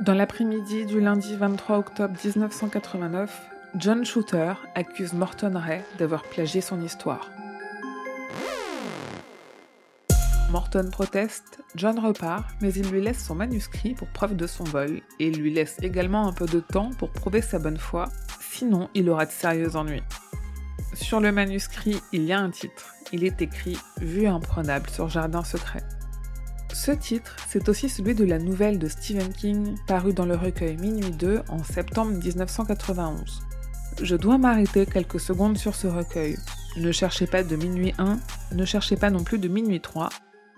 Dans l'après-midi du lundi 23 octobre 1989, John Shooter accuse Morton Ray d'avoir plagié son histoire. Morton proteste, John repart, mais il lui laisse son manuscrit pour preuve de son vol, et lui laisse également un peu de temps pour prouver sa bonne foi, sinon il aura de sérieux ennuis. Sur le manuscrit, il y a un titre. Il est écrit Vue imprenable sur Jardin secret. Ce titre, c'est aussi celui de la nouvelle de Stephen King parue dans le recueil Minuit 2 en septembre 1991. Je dois m'arrêter quelques secondes sur ce recueil. Ne cherchez pas de Minuit 1, ne cherchez pas non plus de Minuit 3.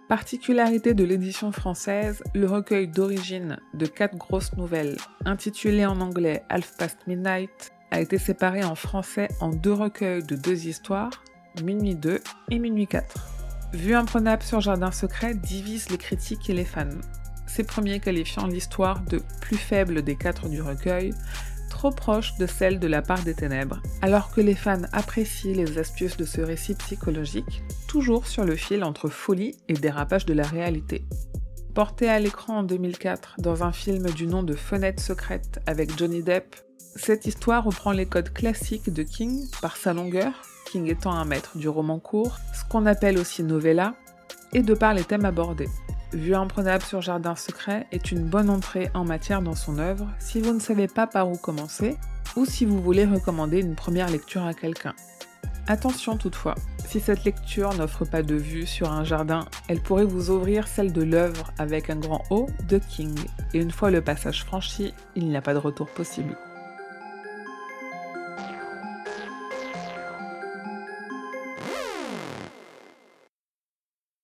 Particularité de l'édition française, le recueil d'origine de quatre grosses nouvelles, intitulées en anglais Half Past Midnight, a été séparé en français en deux recueils de deux histoires, Minuit 2 et Minuit 4. Vue imprenable sur Jardin secret divise les critiques et les fans. Ces premiers qualifiant l'histoire de plus faible des quatre du recueil, trop proche de celle de la part des ténèbres, alors que les fans apprécient les astuces de ce récit psychologique, toujours sur le fil entre folie et dérapage de la réalité. Porté à l'écran en 2004 dans un film du nom de Fenêtre secrète avec Johnny Depp, cette histoire reprend les codes classiques de King par sa longueur, King étant un maître du roman court, ce qu'on appelle aussi novella, et de par les thèmes abordés. Vue imprenable sur Jardin secret est une bonne entrée en matière dans son œuvre si vous ne savez pas par où commencer ou si vous voulez recommander une première lecture à quelqu'un. Attention toutefois, si cette lecture n'offre pas de vue sur un jardin, elle pourrait vous ouvrir celle de l'œuvre avec un grand O de King, et une fois le passage franchi, il n'y a pas de retour possible.